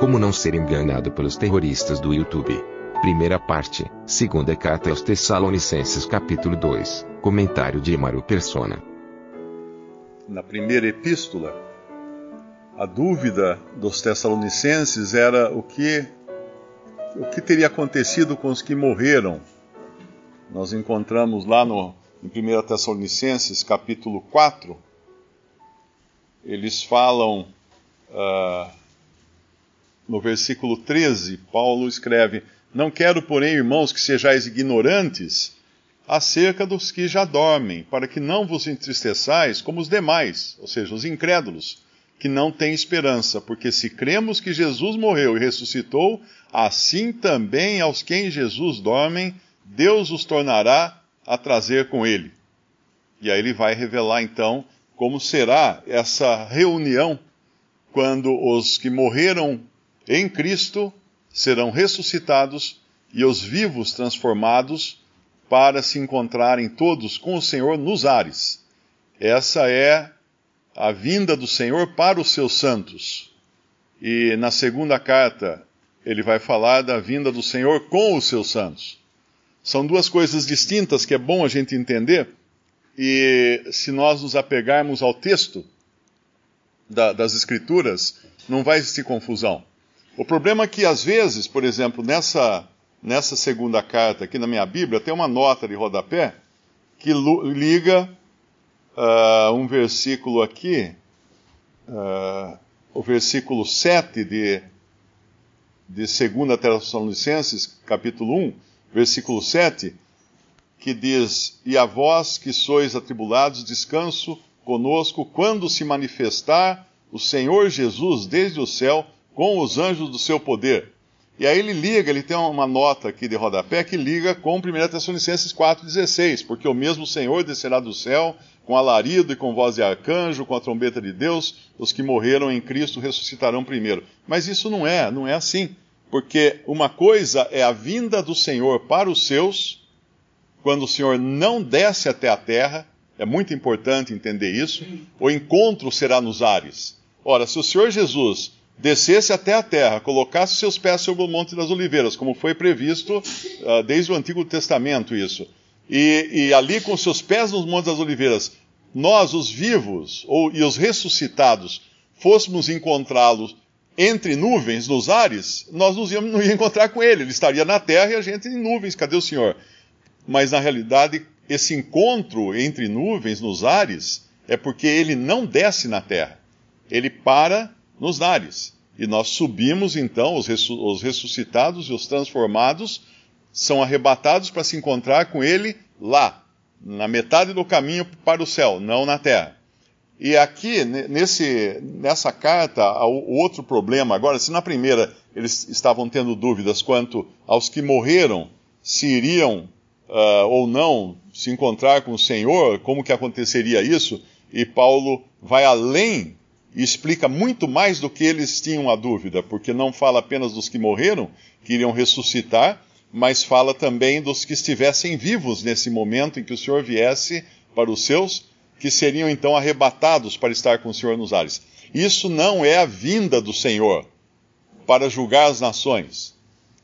Como não ser enganado pelos terroristas do YouTube. Primeira parte, segunda carta aos Tessalonicenses capítulo 2, comentário de Emaro Persona. Na primeira epístola, a dúvida dos Tessalonicenses era o que o que teria acontecido com os que morreram. Nós encontramos lá no, em 1 Tessalonicenses, capítulo 4, eles falam, uh, no versículo 13, Paulo escreve: Não quero, porém, irmãos, que sejais ignorantes acerca dos que já dormem, para que não vos entristeçais como os demais, ou seja, os incrédulos que não tem esperança, porque se cremos que Jesus morreu e ressuscitou, assim também aos que em Jesus dormem, Deus os tornará a trazer com ele. E aí ele vai revelar então como será essa reunião quando os que morreram em Cristo serão ressuscitados e os vivos transformados para se encontrarem todos com o Senhor nos ares. Essa é a vinda do Senhor para os seus santos. E na segunda carta, ele vai falar da vinda do Senhor com os seus santos. São duas coisas distintas que é bom a gente entender, e se nós nos apegarmos ao texto da, das Escrituras, não vai existir confusão. O problema é que, às vezes, por exemplo, nessa, nessa segunda carta aqui na minha Bíblia, tem uma nota de rodapé que liga uh, um versículo aqui, uh, o versículo 7 de, de 2 Tessalonicenses, capítulo 1, versículo 7, que diz: E a vós que sois atribulados, descanso conosco quando se manifestar o Senhor Jesus desde o céu com os anjos do seu poder e aí ele liga, ele tem uma nota aqui de rodapé que liga com 1 Tessalonicenses 4,16, porque o mesmo Senhor descerá do céu com alarido e com voz de arcanjo, com a trombeta de Deus, os que morreram em Cristo ressuscitarão primeiro. Mas isso não é, não é assim. Porque uma coisa é a vinda do Senhor para os seus, quando o Senhor não desce até a terra, é muito importante entender isso, o encontro será nos ares. Ora, se o Senhor Jesus descesse até a terra, colocasse seus pés sobre o Monte das Oliveiras, como foi previsto uh, desde o Antigo Testamento, isso. E, e, ali, com seus pés nos Montes das Oliveiras, nós, os vivos ou, e os ressuscitados, fôssemos encontrá-los entre nuvens, nos ares, nós nos íamos, não ia encontrar com ele. Ele estaria na terra e a gente em nuvens. Cadê o Senhor? Mas, na realidade, esse encontro entre nuvens, nos ares, é porque ele não desce na terra. Ele para nos ares. E nós subimos então, os, ressuscitados e os transformados são arrebatados para se encontrar com ele lá, na metade do caminho para o céu, não na terra. E aqui, nesse, nessa carta, o outro problema agora, se na primeira eles estavam tendo dúvidas quanto aos que morreram, se iriam uh, ou não se encontrar com o Senhor, como que aconteceria isso, e Paulo vai além e explica muito mais do que eles tinham a dúvida, porque não fala apenas dos que morreram, que iriam ressuscitar, mas fala também dos que estivessem vivos nesse momento em que o Senhor viesse para os seus, que seriam então arrebatados para estar com o Senhor nos ares. Isso não é a vinda do Senhor para julgar as nações.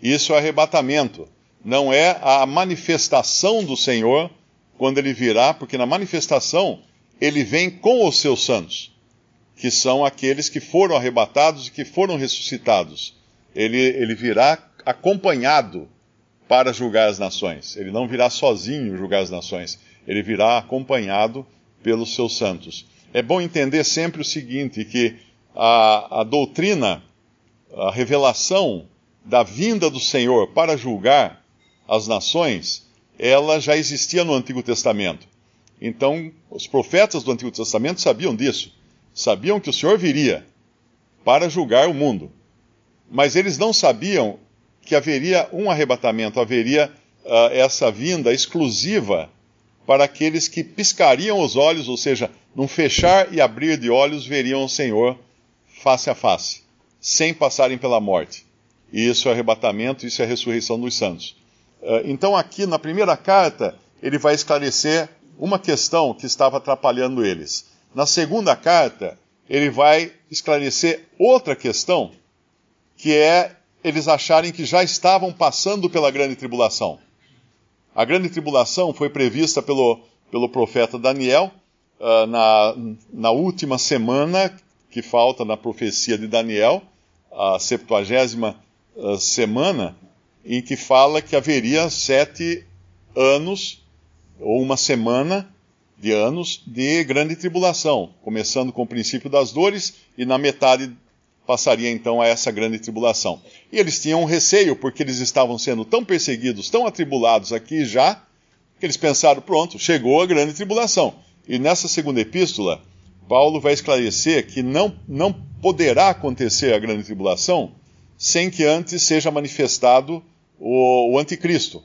Isso é arrebatamento. Não é a manifestação do Senhor quando ele virá, porque na manifestação ele vem com os seus santos que são aqueles que foram arrebatados e que foram ressuscitados. Ele, ele virá acompanhado para julgar as nações. Ele não virá sozinho julgar as nações. Ele virá acompanhado pelos seus santos. É bom entender sempre o seguinte: que a, a doutrina, a revelação da vinda do Senhor para julgar as nações, ela já existia no Antigo Testamento. Então, os profetas do Antigo Testamento sabiam disso sabiam que o Senhor viria para julgar o mundo, mas eles não sabiam que haveria um arrebatamento, haveria uh, essa vinda exclusiva para aqueles que piscariam os olhos, ou seja, num fechar e abrir de olhos, veriam o Senhor face a face, sem passarem pela morte. E isso é arrebatamento, isso é ressurreição dos santos. Uh, então, aqui na primeira carta, ele vai esclarecer uma questão que estava atrapalhando eles. Na segunda carta, ele vai esclarecer outra questão, que é eles acharem que já estavam passando pela grande tribulação. A grande tribulação foi prevista pelo, pelo profeta Daniel uh, na, na última semana que falta na profecia de Daniel, a septuagésima uh, semana, em que fala que haveria sete anos, ou uma semana de anos, de grande tribulação, começando com o princípio das dores e na metade passaria então a essa grande tribulação. E eles tinham um receio, porque eles estavam sendo tão perseguidos, tão atribulados aqui já, que eles pensaram: pronto, chegou a grande tribulação. E nessa segunda epístola, Paulo vai esclarecer que não, não poderá acontecer a grande tribulação sem que antes seja manifestado o, o anticristo,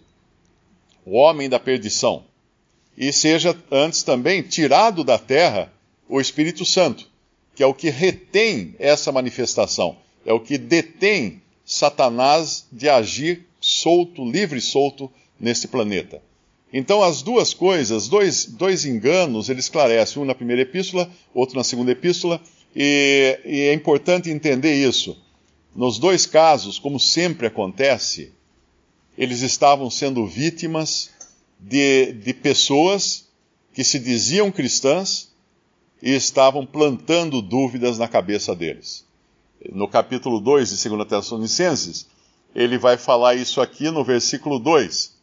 o homem da perdição, e seja antes também tirado da terra o Espírito Santo que é o que retém essa manifestação, é o que detém Satanás de agir solto, livre e solto nesse planeta. Então, as duas coisas, dois, dois enganos, ele esclarece, um na primeira epístola, outro na segunda epístola, e, e é importante entender isso. Nos dois casos, como sempre acontece, eles estavam sendo vítimas de, de pessoas que se diziam cristãs, e estavam plantando dúvidas na cabeça deles. No capítulo 2 de 2 Tessalonicenses, ele vai falar isso aqui no versículo 2.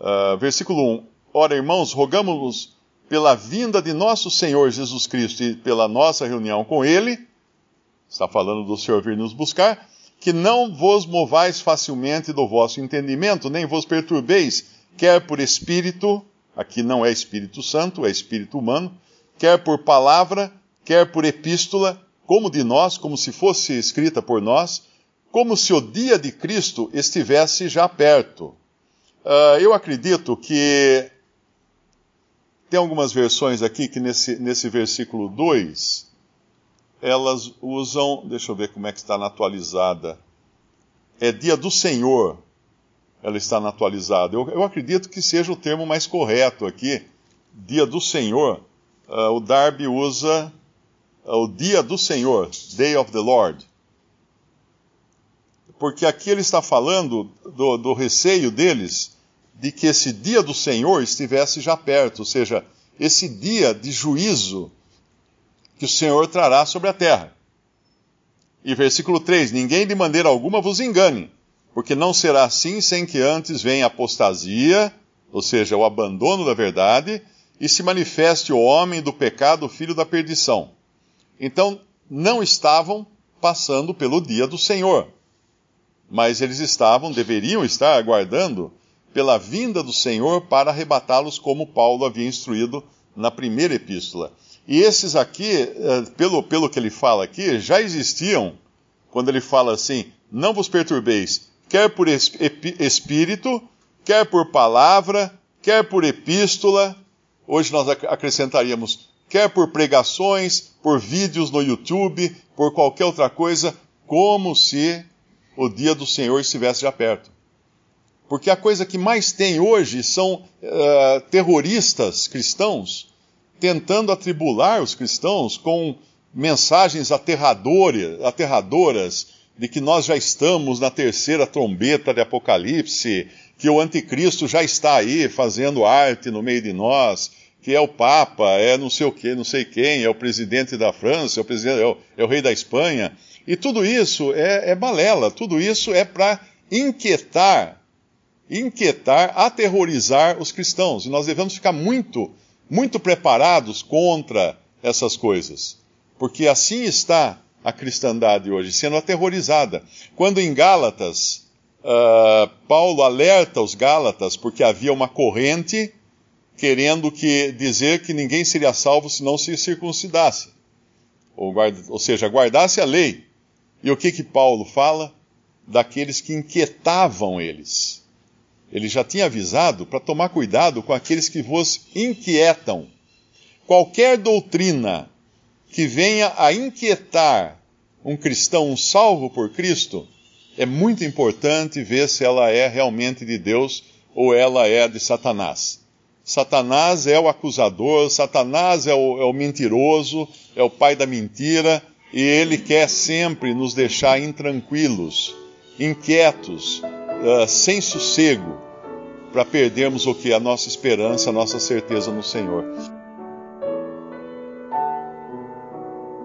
Uh, ah, versículo 1: Ora, irmãos, rogamos-vos pela vinda de nosso Senhor Jesus Cristo e pela nossa reunião com Ele, está falando do Senhor vir nos buscar, que não vos movais facilmente do vosso entendimento, nem vos perturbeis, quer por espírito, aqui não é Espírito Santo, é Espírito humano, quer por palavra, quer por epístola, como de nós, como se fosse escrita por nós, como se o dia de Cristo estivesse já perto. Uh, eu acredito que tem algumas versões aqui que nesse, nesse versículo 2, elas usam, deixa eu ver como é que está na atualizada. É dia do Senhor, ela está atualizada. Eu, eu acredito que seja o termo mais correto aqui, dia do Senhor uh, o Darby usa uh, o dia do Senhor, Day of the Lord. Porque aqui ele está falando do, do receio deles de que esse dia do Senhor estivesse já perto, ou seja, esse dia de juízo que o Senhor trará sobre a terra. E versículo 3: Ninguém de maneira alguma vos engane, porque não será assim sem que antes venha a apostasia, ou seja, o abandono da verdade, e se manifeste o homem do pecado, filho da perdição. Então, não estavam passando pelo dia do Senhor, mas eles estavam, deveriam estar aguardando pela vinda do Senhor para arrebatá-los, como Paulo havia instruído na primeira epístola. E esses aqui, eh, pelo, pelo que ele fala aqui, já existiam quando ele fala assim: não vos perturbeis, quer por espírito, quer por palavra, quer por epístola, Hoje nós acrescentaríamos, quer por pregações, por vídeos no YouTube, por qualquer outra coisa, como se o dia do Senhor estivesse já perto. Porque a coisa que mais tem hoje são uh, terroristas cristãos tentando atribular os cristãos com mensagens aterradoras, aterradoras de que nós já estamos na terceira trombeta de Apocalipse, que o anticristo já está aí fazendo arte no meio de nós, que é o Papa, é não sei o que, não sei quem, é o presidente da França, é o, presidente, é o, é o rei da Espanha. E tudo isso é, é balela, tudo isso é para inquietar, inquietar, aterrorizar os cristãos. E nós devemos ficar muito, muito preparados contra essas coisas. Porque assim está a cristandade hoje, sendo aterrorizada. Quando em Gálatas, uh, Paulo alerta os Gálatas porque havia uma corrente querendo que dizer que ninguém seria salvo se não se circuncidasse. ou, guarda, ou seja, guardasse a lei. E o que que Paulo fala? Daqueles que inquietavam eles. Ele já tinha avisado para tomar cuidado com aqueles que vos inquietam. Qualquer doutrina que venha a inquietar um cristão, um salvo por Cristo, é muito importante ver se ela é realmente de Deus ou ela é de Satanás. Satanás é o acusador, Satanás é o, é o mentiroso, é o pai da mentira, e ele quer sempre nos deixar intranquilos, inquietos, uh, sem sossego, para perdermos o que? A nossa esperança, a nossa certeza no Senhor.